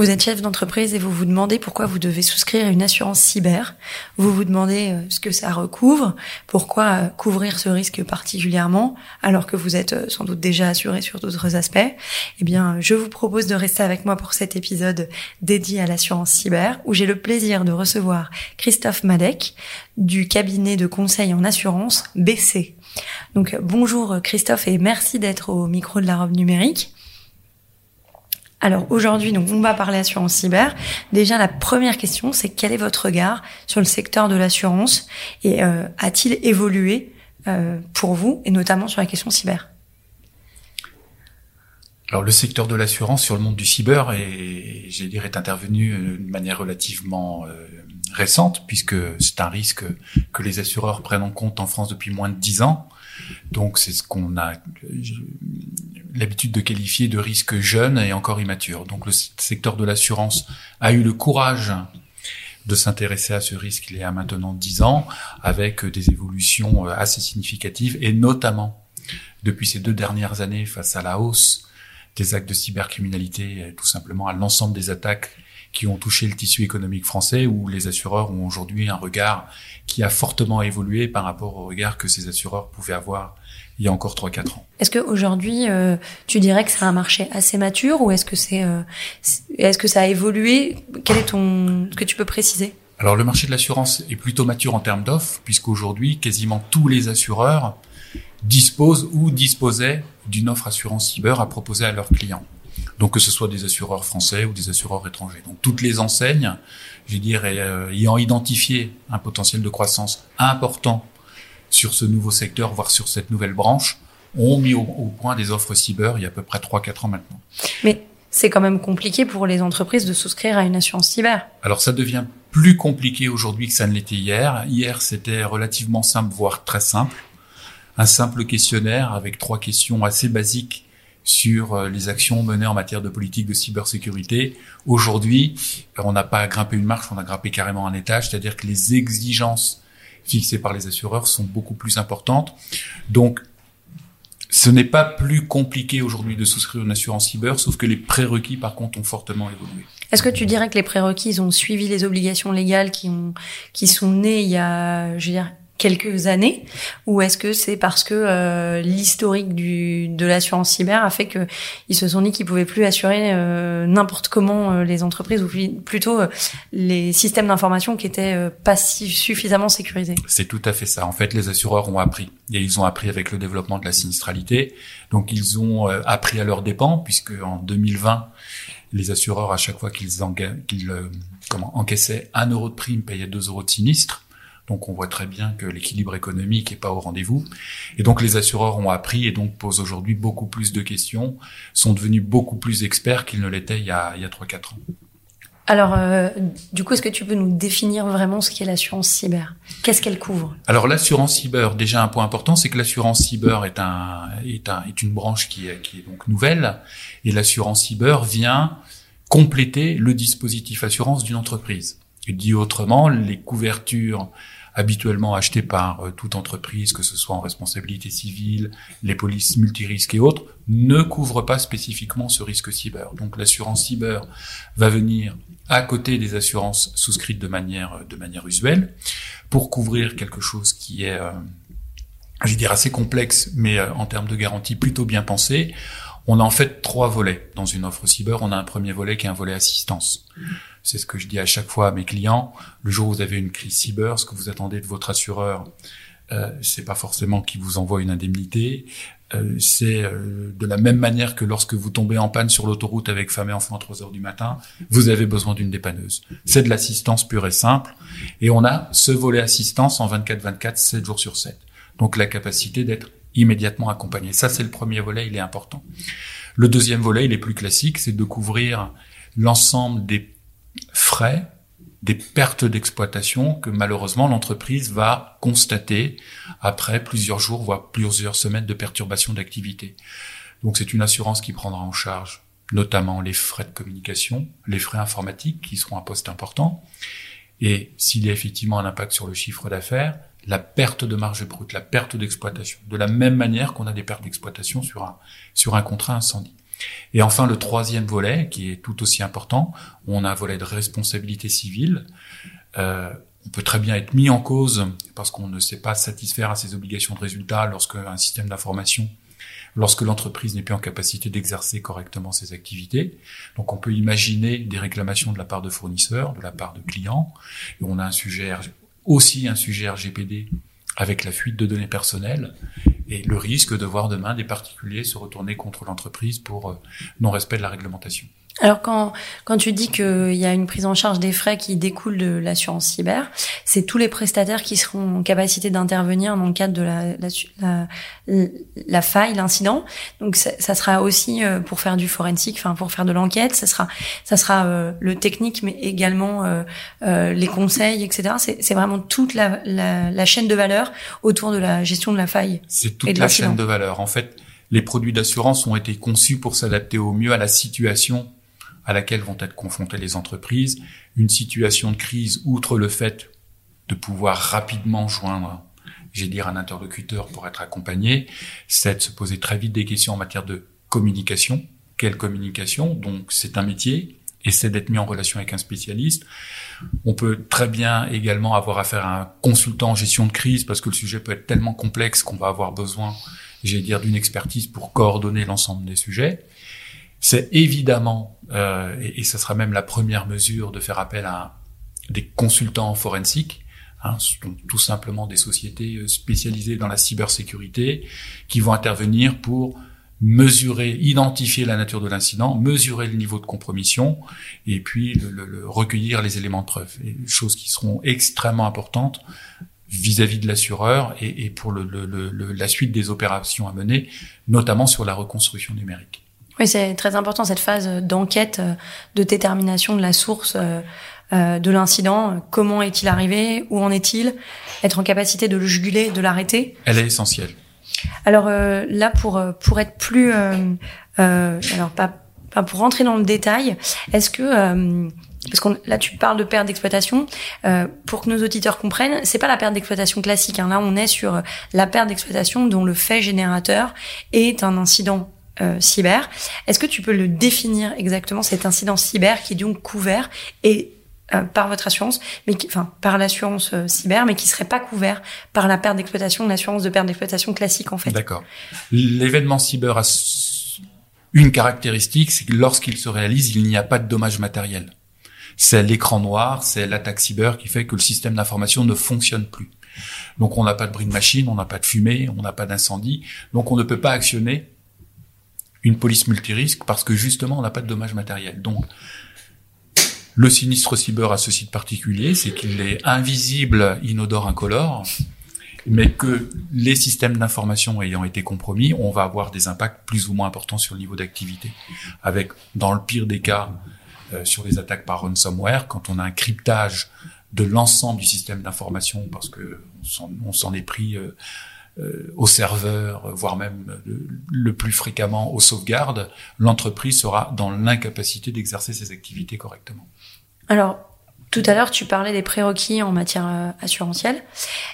Vous êtes chef d'entreprise et vous vous demandez pourquoi vous devez souscrire à une assurance cyber. Vous vous demandez euh, ce que ça recouvre, pourquoi euh, couvrir ce risque particulièrement, alors que vous êtes euh, sans doute déjà assuré sur d'autres aspects. Eh bien, je vous propose de rester avec moi pour cet épisode dédié à l'assurance cyber, où j'ai le plaisir de recevoir Christophe Madec du cabinet de conseil en assurance BC. Donc, bonjour Christophe et merci d'être au micro de la robe numérique. Alors aujourd'hui, donc on va parler assurance cyber. Déjà, la première question, c'est quel est votre regard sur le secteur de l'assurance et euh, a-t-il évolué euh, pour vous et notamment sur la question cyber? Alors le secteur de l'assurance sur le monde du cyber est, j'ai dire, est intervenu euh, de manière relativement récente puisque c'est un risque que les assureurs prennent en compte en France depuis moins de dix ans. Donc c'est ce qu'on a l'habitude de qualifier de risque jeune et encore immature. Donc le secteur de l'assurance a eu le courage de s'intéresser à ce risque il y a maintenant dix ans, avec des évolutions euh, assez significatives, et notamment depuis ces deux dernières années face à la hausse des actes de cybercriminalité, tout simplement à l'ensemble des attaques qui ont touché le tissu économique français, où les assureurs ont aujourd'hui un regard qui a fortement évolué par rapport au regard que ces assureurs pouvaient avoir il y a encore 3-4 ans. Est-ce qu'aujourd'hui, euh, tu dirais que c'est un marché assez mature ou est-ce que c'est, euh, est-ce que ça a évolué? Quel est ton, ce que tu peux préciser? Alors le marché de l'assurance est plutôt mature en termes d'offres, puisqu'aujourd'hui quasiment tous les assureurs disposent ou disposaient d'une offre assurance cyber à proposer à leurs clients. Donc que ce soit des assureurs français ou des assureurs étrangers. Donc toutes les enseignes, je dirais, euh, ayant identifié un potentiel de croissance important sur ce nouveau secteur, voire sur cette nouvelle branche, ont mis au, point des offres cyber il y a à peu près 3-4 ans maintenant. Mais c'est quand même compliqué pour les entreprises de souscrire à une assurance cyber. Alors ça devient plus compliqué aujourd'hui que ça ne l'était hier. Hier, c'était relativement simple, voire très simple. Un simple questionnaire avec trois questions assez basiques sur euh, les actions menées en matière de politique de cybersécurité. Aujourd'hui, on n'a pas grimpé une marche, on a grimpé carrément un étage, c'est-à-dire que les exigences fixées par les assureurs sont beaucoup plus importantes. Donc, ce n'est pas plus compliqué aujourd'hui de souscrire une assurance cyber, sauf que les prérequis, par contre, ont fortement évolué. Est-ce que tu dirais que les prérequis ont suivi les obligations légales qui ont qui sont nées il y a, je veux dire, quelques années ou est-ce que c'est parce que euh, l'historique du de l'assurance cyber a fait que ils se sont dit qu'ils pouvaient plus assurer euh, n'importe comment euh, les entreprises ou plutôt les systèmes d'information qui étaient pas suffisamment sécurisés? C'est tout à fait ça. En fait, les assureurs ont appris et ils ont appris avec le développement de la sinistralité. Donc ils ont appris à leurs dépens puisque en 2020 les assureurs à chaque fois qu'ils encaissaient un euro de prime payaient deux euros de sinistre. Donc on voit très bien que l'équilibre économique n'est pas au rendez-vous. Et donc les assureurs ont appris et donc posent aujourd'hui beaucoup plus de questions, sont devenus beaucoup plus experts qu'ils ne l'étaient il y a, il y a 3-4 ans. Alors, euh, du coup, est-ce que tu peux nous définir vraiment ce qu'est l'assurance cyber? Qu'est-ce qu'elle couvre? Alors, l'assurance cyber, déjà un point important, c'est que l'assurance cyber est un est un est une branche qui est qui est donc nouvelle, et l'assurance cyber vient compléter le dispositif assurance d'une entreprise. Et dit autrement, les couvertures habituellement achetés par euh, toute entreprise, que ce soit en responsabilité civile, les polices multirisques et autres, ne couvrent pas spécifiquement ce risque cyber. Donc l'assurance cyber va venir à côté des assurances souscrites de manière de manière usuelle pour couvrir quelque chose qui est euh, je dire assez complexe, mais euh, en termes de garantie plutôt bien pensé. On a en fait trois volets dans une offre cyber. On a un premier volet qui est un volet assistance. C'est ce que je dis à chaque fois à mes clients. Le jour où vous avez une crise cyber, ce que vous attendez de votre assureur, euh, c'est pas forcément qu'il vous envoie une indemnité. euh, c'est euh, de la même manière que lorsque vous tombez en panne sur l'autoroute avec femme et enfant à 3 heures du matin, vous avez besoin d'une dépanneuse. C'est de l'assistance pure et simple. Et on a ce volet assistance en 24-24, 7 jours sur 7. Donc la capacité d'être immédiatement accompagné. Ça, c'est le premier volet, il est important. Le deuxième volet, il est plus classique, c'est de couvrir l'ensemble des frais des pertes d'exploitation que malheureusement l'entreprise va constater après plusieurs jours, voire plusieurs semaines de perturbation d'activité. Donc c'est une assurance qui prendra en charge notamment les frais de communication, les frais informatiques qui seront un poste important. Et s'il y a effectivement un impact sur le chiffre d'affaires, la perte de marge brute, la perte d'exploitation. De la même manière qu'on a des pertes d'exploitation sur un, sur un contrat incendie. Et enfin, le troisième volet, qui est tout aussi important, on a un volet de responsabilité civile. Euh, on peut très bien être mis en cause parce qu'on ne sait pas satisfaire à ses obligations de résultat lorsque un système d'information, lorsque l'entreprise n'est plus en capacité d'exercer correctement ses activités. Donc on peut imaginer des réclamations de la part de fournisseurs, de la part de clients. Et on a un sujet aussi un sujet RGPD avec la fuite de données personnelles et le risque de voir demain des particuliers se retourner contre l'entreprise pour euh, non-respect de la réglementation. Alors quand quand tu dis qu'il y a une prise en charge des frais qui découle de l'assurance cyber, c'est tous les prestataires qui seront en capacité d'intervenir dans le cadre de la la, la, faille, l'incident. Donc ça, ça, sera aussi euh, pour faire du forensique, enfin pour faire de l'enquête. Ça sera ça sera euh, le technique, mais également euh, les conseils, etc. C'est vraiment toute la, la, la, chaîne de valeur autour de la gestion de la faille. C'est toute la chaîne de valeur. En fait, les produits d'assurance ont été conçus pour s'adapter au mieux à la situation à laquelle vont être confrontées les entreprises. Une situation de crise, outre le fait de pouvoir rapidement joindre, j'ai dire, un interlocuteur pour être accompagné, c'est de se poser très vite des questions en matière de communication. Quelle communication? Donc c'est un métier et c'est d'être mis en relation avec un spécialiste. On peut très bien également avoir affaire à un consultant en gestion de crise parce que le sujet peut être tellement complexe qu'on va avoir besoin, j'ai dire, d'une expertise pour coordonner l'ensemble des sujets. C'est évidemment, euh, et, ce sera même la première mesure, de faire appel à des consultants forensiques, hein, tout simplement des sociétés euh, spécialisées dans la cybersécurité, qui vont intervenir pour mesurer, identifier la nature de l'incident, mesurer le niveau de compromission, et puis recueillir les éléments de preuve. Et choses qui seront extrêmement importantes vis-à-vis de l'assureur et, et, pour le, la suite des opérations à mener, notamment sur la reconstruction numérique. Oui, c'est très important cette phase d'enquête, euh, de détermination de la source euh, euh, de l'incident. Comment est-il arrivé? Où en est-il? Être en capacité de le juguler, de l'arrêter? Elle est essentielle. Alors là, pour pour être plus, alors pas pas pour rentrer dans le détail, est-ce que parce que là tu parles de perte d'exploitation, pour que nos auditeurs comprennent, c'est pas la perte d'exploitation classique. Hein. Là, on est sur la perte d'exploitation dont le fait générateur est un incident euh, cyber. Est-ce que tu peux le définir exactement cet incident cyber qui est donc couvert et euh, par votre assurance, mais qui, enfin par l'assurance euh, cyber, mais qui serait pas couvert par la perte d'exploitation, l'assurance de perte d'exploitation classique en fait? D'accord. L'événement cyber a une caractéristique, c'est que lorsqu'il se réalise, il n'y a pas de dommage matériel. C'est l'écran noir, c'est l'attaque cyber qui fait que le système d'information ne fonctionne plus. Donc on n'a pas de bris de machine, on n'a pas de fumée, on n'a pas d'incendie, donc on ne peut pas actionner une police multirisque parce que justement on n'a pas de dommages matériels. Donc le sinistre cyber a ce site particulier, c'est qu'il est invisible, inodore, incolore, mais que les systèmes d'information ayant été compromis, on va avoir des impacts plus ou moins importants sur le niveau d'activité. Avec, dans le pire des cas, euh, sur les attaques par ransomware, quand on a un cryptage de l'ensemble du système d'information, parce que on s'en est pris euh, euh, au serveur, voire même le, plus fréquemment aux sauvegardes, l'entreprise sera dans l'incapacité d'exercer ses activités correctement. Alors, tout à l'heure, tu parlais des prérequis en matière euh, assurantielle.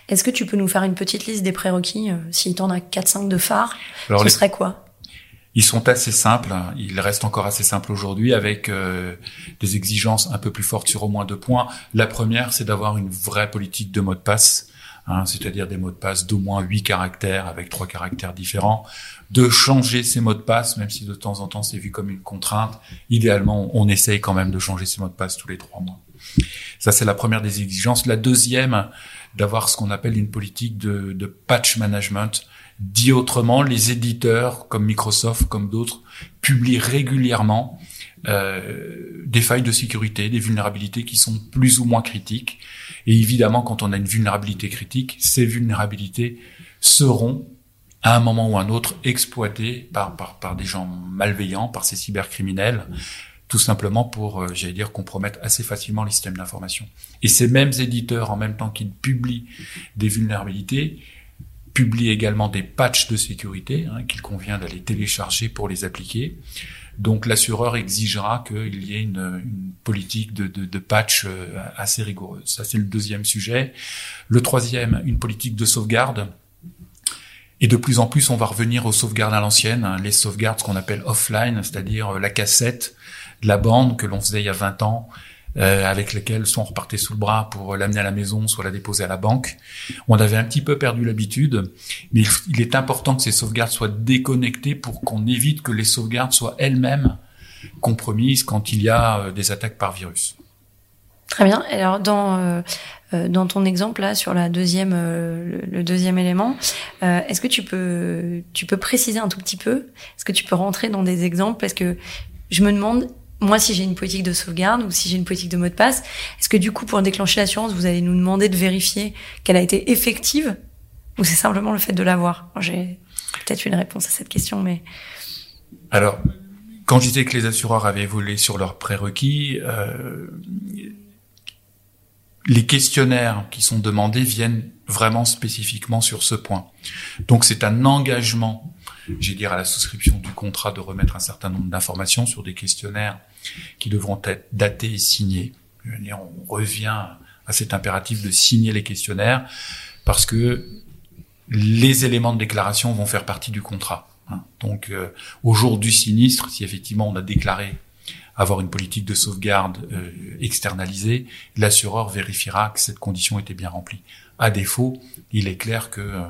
Est-ce que tu peux nous faire une petite liste des prérequis euh, S'il t'en a 4-5 de phares, Alors, ce serait quoi? Ils sont assez simples, hein. ils restent encore assez simples aujourd'hui avec des exigences un peu plus fortes sur au moins deux points. La première, c'est d'avoir une vraie politique de mot de passe Hein, c'est-à-dire des mots de passe d'au moins huit caractères avec trois caractères différents, de changer ces mots de passe, même si de temps en temps c'est vu comme une contrainte. Idéalement, on essaye quand même de changer ces mots de passe tous les trois mois. Ça, c'est la première des exigences. La deuxième, d'avoir ce qu'on appelle une politique de, de patch management, Dit autrement, les éditeurs comme Microsoft, comme d'autres, publient régulièrement euh, des failles de sécurité, des vulnérabilités qui sont plus ou moins critiques. Et évidemment, quand on a une vulnérabilité critique, ces vulnérabilités seront à un moment ou un autre exploitées par, par, par des gens malveillants, par ces cybercriminels, tout simplement pour, euh, j'allais dire, compromettre assez facilement les systèmes d'information. Et ces mêmes éditeurs, en même temps qu'ils publient des vulnérabilités, publient également des patchs de sécurité hein, qu'il convient d'aller télécharger pour les appliquer. Donc l'assureur exigera qu'il y ait une, politique de, de, de, patch euh, assez rigoureuse. Ça, c'est le deuxième sujet. Le troisième, une politique de sauvegarde. Et de plus en plus, on va revenir aux sauvegardes à l'ancienne, hein, les sauvegardes qu'on appelle offline, c'est-à-dire euh, la cassette, la bande que l'on faisait il y a 20 ans, euh, avec lesquelles soit on repartait sous le bras pour l'amener à la maison, soit la déposer à la banque. On avait un petit peu perdu l'habitude, mais il, est important que ces sauvegardes soient déconnectées pour qu'on évite que les sauvegardes soient elles-mêmes compromises quand il y a euh, des attaques par virus. Très bien. Alors dans euh, euh dans ton exemple là sur la deuxième euh, le, deuxième élément, euh, est-ce que tu peux tu peux préciser un tout petit peu? Est-ce que tu peux rentrer dans des exemples? Parce que je me demande moi, si j'ai une politique de sauvegarde ou si j'ai une politique de mot de passe, est-ce que du coup, pour déclencher l'assurance, vous allez nous demander de vérifier qu'elle a été effective ou c'est simplement le fait de l'avoir? J'ai peut-être une réponse à cette question, mais... Alors, quand je disais que les assureurs avaient évolué sur leurs prérequis, euh, les questionnaires qui sont demandés viennent vraiment spécifiquement sur ce point. Donc c'est un engagement j'ai dire, à la souscription du contrat de remettre un certain nombre d'informations sur des questionnaires qui devront être datés et signés. On revient à cet impératif de signer les questionnaires parce que les éléments de déclaration vont faire partie du contrat. Hein. Donc, euh, au jour du sinistre, si effectivement on a déclaré avoir une politique de sauvegarde euh, externalisée, l'assureur vérifiera que cette condition était bien remplie. À défaut, il est clair que euh,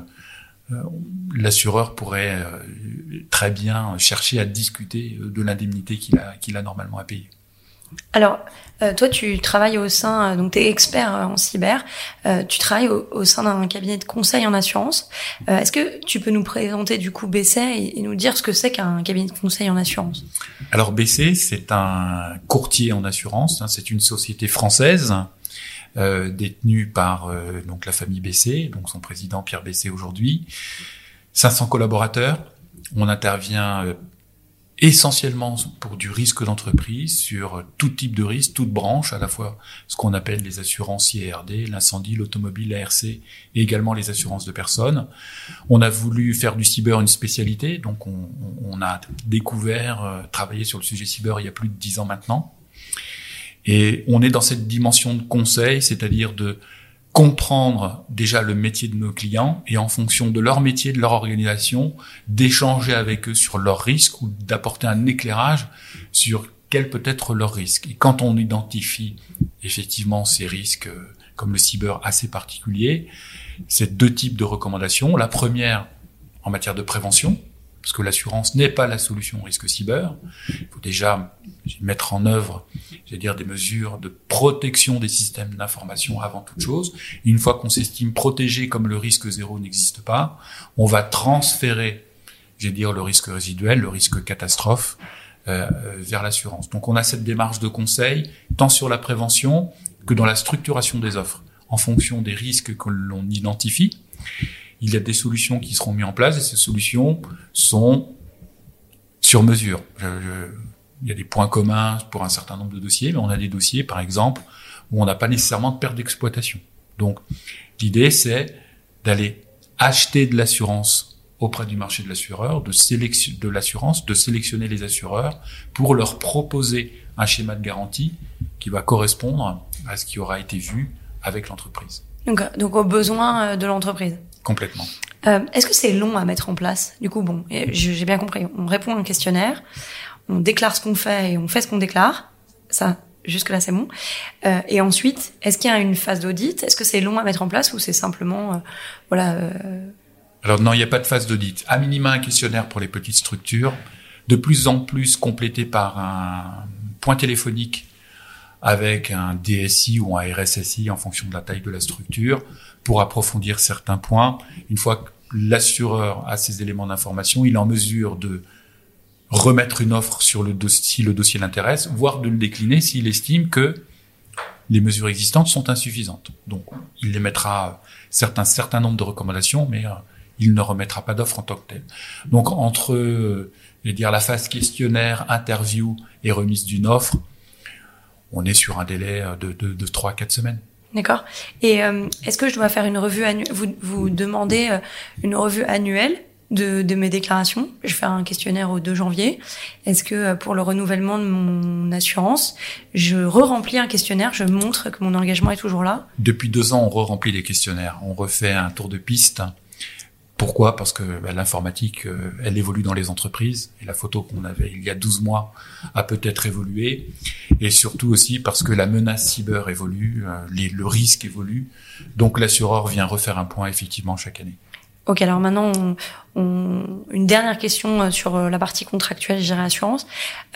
l'assureur pourrait euh, très bien chercher à discuter de l'indemnité qu'il a, qu'il a normalement à payer. Alors, euh, toi, tu travailles au sein, donc tu es expert en cyber, tu travailles au, sein d'un cabinet de conseil en assurance. Est-ce que tu peux nous présenter du coup BC et, et nous dire ce que c'est qu'un cabinet de conseil en assurance? Alors BC, c'est un courtier en assurance, hein, c'est une société française euh, détenu par euh, donc la famille Bessé, donc son président Pierre Bessé aujourd'hui. 500 collaborateurs. On intervient euh, essentiellement pour du risque d'entreprise, sur tout type de risque, toute branche, à la fois ce qu'on appelle les assurances IRD, l'incendie, l'automobile, l'ARC, et également les assurances de personnes. On a voulu faire du cyber une spécialité, donc on, on a découvert, euh, travaillé sur le sujet cyber il y a plus de dix ans maintenant. Et on est dans cette dimension de conseil, c'est-à-dire de comprendre déjà le métier de nos clients et en fonction de leur métier, de leur organisation, d'échanger avec eux sur leurs risques ou d'apporter un éclairage sur quel peut être leur risque. Et quand on identifie effectivement ces risques euh, comme le cyber assez particulier, c'est deux types de recommandations. La première en matière de prévention, parce que l'assurance n'est pas la solution au risque cyber. Il faut déjà mettre en œuvre, j'allais dire, des mesures de protection des systèmes d'information avant toute chose. une fois qu'on s'estime protégé comme le risque zéro n'existe pas, on va transférer, j'allais dire, le risque résiduel, le risque catastrophe, euh, vers l'assurance. Donc on a cette démarche de conseil, tant sur la prévention que dans la structuration des offres, en fonction des risques que l'on identifie il y a des solutions qui seront mises en place et ces solutions sont sur mesure. il y a des points communs pour un certain nombre de dossiers, mais on a des dossiers, par exemple, où on n'a pas nécessairement de perte d'exploitation. Donc, l'idée, c'est d'aller acheter de l'assurance auprès du marché de l'assureur, de, l'assurance, de sélectionner les assureurs pour leur proposer un schéma de garantie qui va correspondre à ce qui aura été vu avec l'entreprise. Donc, donc aux besoins euh, de l'entreprise. Complètement. Euh, Est-ce que c'est long à mettre en place? Du coup, bon, j'ai bien compris. On répond à un questionnaire, on déclare ce qu'on fait et on fait ce qu'on déclare. Ça, jusque là, c'est bon. Euh, et ensuite, est-ce qu'il y a une phase d'audit? Est-ce que c'est long à mettre en place ou c'est simplement, euh, voilà euh, Alors non, il n'y a pas de phase d'audit. À minima, un questionnaire pour les petites structures, de plus en plus complété par un point téléphonique avec un DSI ou un RSSI en fonction de la taille de la structure pour approfondir certains points. Une fois l'assureur a ces éléments d'information, il est en mesure de remettre une offre sur le dossier si le dossier l'intéresse, voire de le décliner s'il estime que les mesures existantes sont insuffisantes. Donc, il émettra certains certain nombre de recommandations, mais euh, il ne remettra pas d'offre en tant que telle. Donc, entre, euh, je dire, la phase questionnaire, interview et remise d'une offre, on est sur un délai euh, de, de, de 3 à 4 semaines. D'accord. Et est-ce que je dois faire une revue annuelle vous, vous demandez une revue annuelle de, de, mes déclarations? Je fais un questionnaire au 2 janvier. Est-ce que euh, pour le renouvellement de mon assurance, je re-remplis un questionnaire, je montre que mon engagement est toujours là? Depuis deux ans, on re-remplit les questionnaires. On refait un tour de piste. Pourquoi? Parce que bah, l'informatique, euh, elle évolue dans les entreprises. Et la photo qu'on avait il y a 12 mois a peut-être évolué. Et surtout aussi parce que la menace cyber évolue, euh, le risque évolue. Donc l'assureur vient refaire un point effectivement chaque année. Ok, alors maintenant, on, une dernière question euh, sur la partie contractuelle gérée assurance.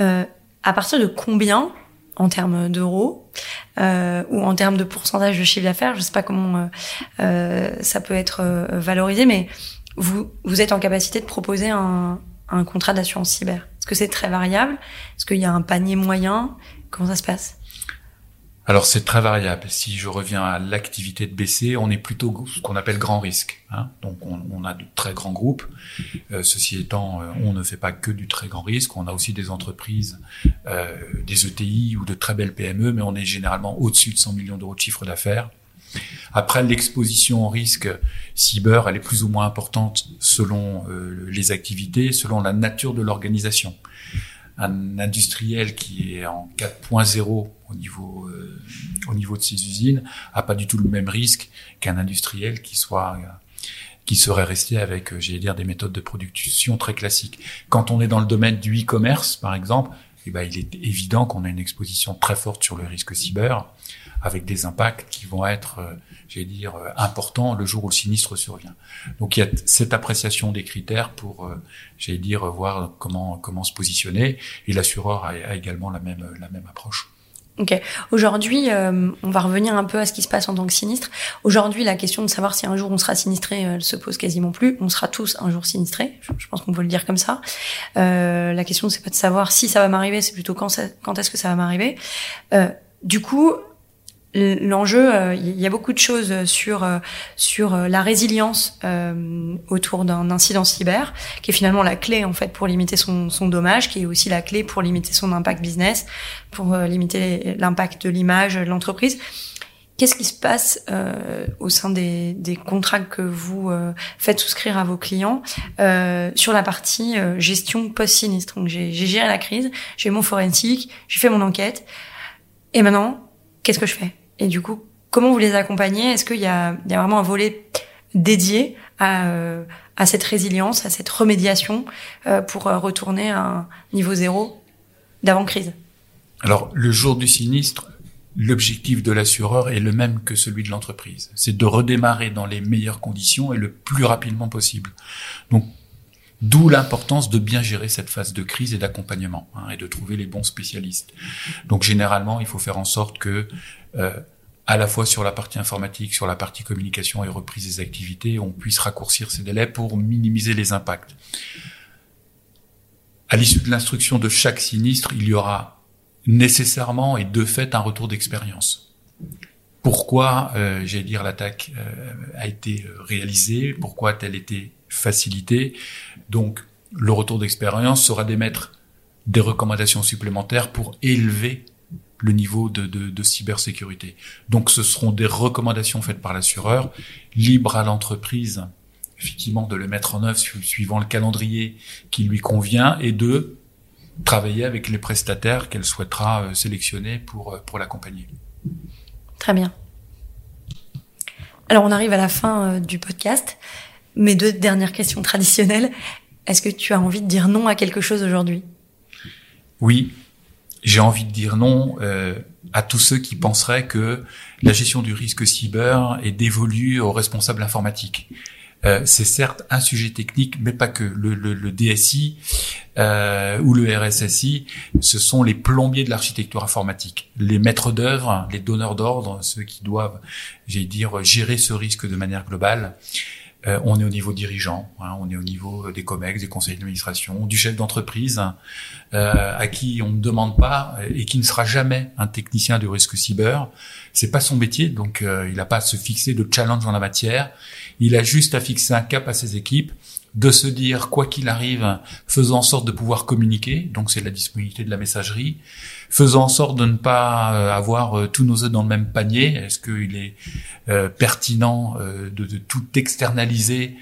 Euh, à partir de combien, en termes d'euros euh, ou en termes de pourcentage de chiffre d'affaires, je sais pas comment euh, ça peut être valorisé, mais vous, vous êtes en capacité de proposer un, un contrat d'assurance cyber. Est-ce que c'est très variable? Est-ce qu'il y a un panier moyen? Comment ça se passe? Alors c'est très variable. Si je reviens à l'activité de BC, on est plutôt ce qu'on appelle grand risque. Hein. Donc on, a de très grands groupes. Euh, ceci étant, euh, on ne fait pas que du très grand risque. On a aussi des entreprises, euh, des ETI ou de très belles PME, mais on est généralement au-dessus de 100 millions d'euros de chiffre d'affaires. Après, l'exposition au risque cyber, elle est plus ou moins importante selon les activités, selon la nature de l'organisation un industriel qui est en 4.0 au niveau euh, au niveau de ses usines a pas du tout le même risque qu'un industriel qui soit euh, qui serait resté avec, euh, j'allais dire, des méthodes de production très classiques. Quand on est dans le domaine du e-commerce, par exemple, eh ben, il est évident qu'on a une exposition très forte sur le risque cyber, avec des impacts qui vont être, euh, j'allais dire, euh, importants le jour où le sinistre survient. Donc il y a cette appréciation des critères pour, euh, j'allais dire, voir comment comment se positionner. Et l'assureur a, a, également la même la même approche. Aujourd'hui, euh, on va revenir un peu à ce qui se passe en tant que sinistre. Aujourd'hui, la question de savoir si un jour on sera sinistré, elle se pose quasiment plus. On sera tous un jour sinistrés. Je, pense qu'on peut le dire comme ça. Euh, la question, c'est pas de savoir si ça va m'arriver, c'est plutôt quand, est-ce que ça va m'arriver. Euh, du coup, L'enjeu, euh, il y a beaucoup de choses sur euh, sur euh, la résilience autour d'un incident cyber, qui est finalement la clé en fait pour limiter son, son dommage, qui est aussi la clé pour limiter son impact business, pour limiter l'impact de l'image de l'entreprise. Qu'est-ce qui se passe euh, au sein des, des, contrats que vous euh, faites souscrire à vos clients euh, sur la partie gestion post-sinistre? Donc j'ai géré la crise, j'ai mon forensique, j'ai fait mon enquête, et maintenant, qu'est-ce que je fais? Et du coup, comment vous les accompagnez? Est-ce qu'il y a, vraiment un volet dédié à, euh, cette résilience, à cette remédiation euh, pour euh, retourner à un niveau zéro d'avant-crise Alors, le jour du sinistre, l'objectif de l'assureur est le même que celui de l'entreprise. C'est de redémarrer dans les meilleures conditions et le plus rapidement possible. Donc, D'où l'importance de bien gérer cette phase de crise et d'accompagnement hein, et de trouver les bons spécialistes. Donc généralement, il faut faire en sorte que euh, à la fois sur la partie informatique, sur la partie communication et reprise des activités, on puisse raccourcir ces délais pour minimiser les impacts. À l'issue de l'instruction de chaque sinistre, il y aura nécessairement et de fait un retour d'expérience. Pourquoi, euh, j'allais dire, l'attaque euh, a été réalisée, pourquoi a-t-elle été facilitée? Donc, le retour d'expérience sera d'émettre des recommandations supplémentaires pour élever le niveau de, de, de, cybersécurité. Donc ce seront des recommandations faites par l'assureur, libre à l'entreprise effectivement de le mettre en œuvre suivant le calendrier qui lui convient et de travailler avec les prestataires qu'elle souhaitera euh, sélectionner pour, euh, pour l'accompagner. Très bien. Alors on arrive à la fin euh, du podcast. Mes deux dernières questions traditionnelles. Est-ce que tu as envie de dire non à quelque chose aujourd'hui? Oui, j'ai envie de dire non euh, à tous ceux qui penseraient que la gestion du risque cyber est dévolue aux responsables informatiques. Euh, c'est certes un sujet technique, mais pas que. Le, le, le DSI euh, ou le RSSI, ce sont les plombiers de l'architecture informatique, les maîtres d'œuvre, les donneurs d'ordre, ceux qui doivent, j'ai dire, gérer ce risque de manière globale. Euh, on est au niveau dirigeant, hein, on est au niveau des COMEX, des conseils d'administration, du chef d'entreprise, euh, à qui on ne demande pas et qui ne sera jamais un technicien du risque cyber. C'est pas son métier, donc euh, il n'a pas à se fixer de challenge en la matière. Il a juste à fixer un cap à ses équipes de se dire quoi qu'il arrive, faisant en sorte de pouvoir communiquer, donc c'est la disponibilité de la messagerie, faisant en sorte de ne pas euh, avoir euh, tous nos œufs dans le même panier. Est-ce qu'il est, euh, pertinent de, tout externaliser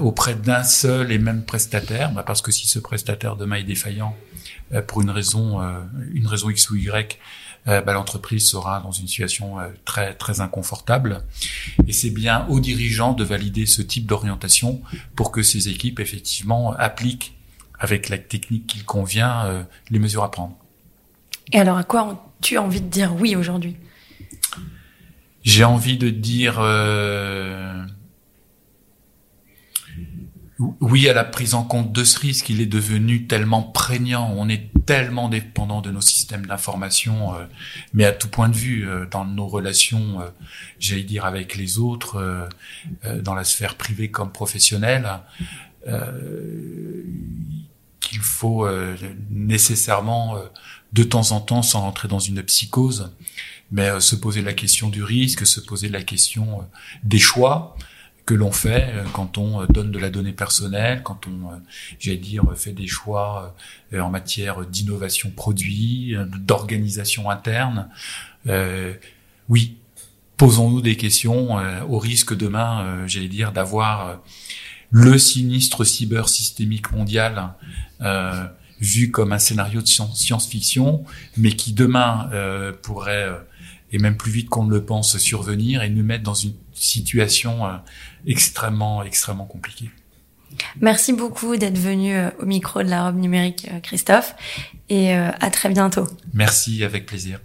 auprès d'un seul et même prestataire? Bah, Parce que si ce prestataire demain est défaillant pour une raison, une raison X ou Y, bah, l'entreprise sera dans une situation très très inconfortable. Et c'est bien aux dirigeants de valider ce type d'orientation pour que ces équipes effectivement appliquent avec la technique qu'il convient les mesures à prendre. Et alors, à quoi tu as envie de dire oui aujourd'hui? J'ai envie de dire euh, oui à la prise en compte de ce risque. Il est devenu tellement prégnant. On est tellement dépendant de nos systèmes d'information, euh, mais à tout point de vue, euh, dans nos relations, j'allais dire avec les autres, dans la sphère privée comme professionnelle qu'il faut nécessairement de temps en temps sans rentrer dans une psychose, mais euh, se poser la question du risque, se poser la question euh, des choix que l'on fait euh, quand on donne de la donnée personnelle, quand on, j'allais dire, fait des choix en matière d'innovation produit, d'organisation interne. oui, posons-nous des questions au risque demain, j'allais dire, d'avoir le sinistre cyber systémique mondial vu comme un scénario de science-fiction, mais qui demain euh, pourrait, euh, et même plus vite qu'on ne le pense, survenir et nous mettre dans une situation euh, extrêmement, extrêmement compliquée. Merci beaucoup d'être venu au micro de la robe numérique, Christophe, et à très bientôt. Merci, avec plaisir.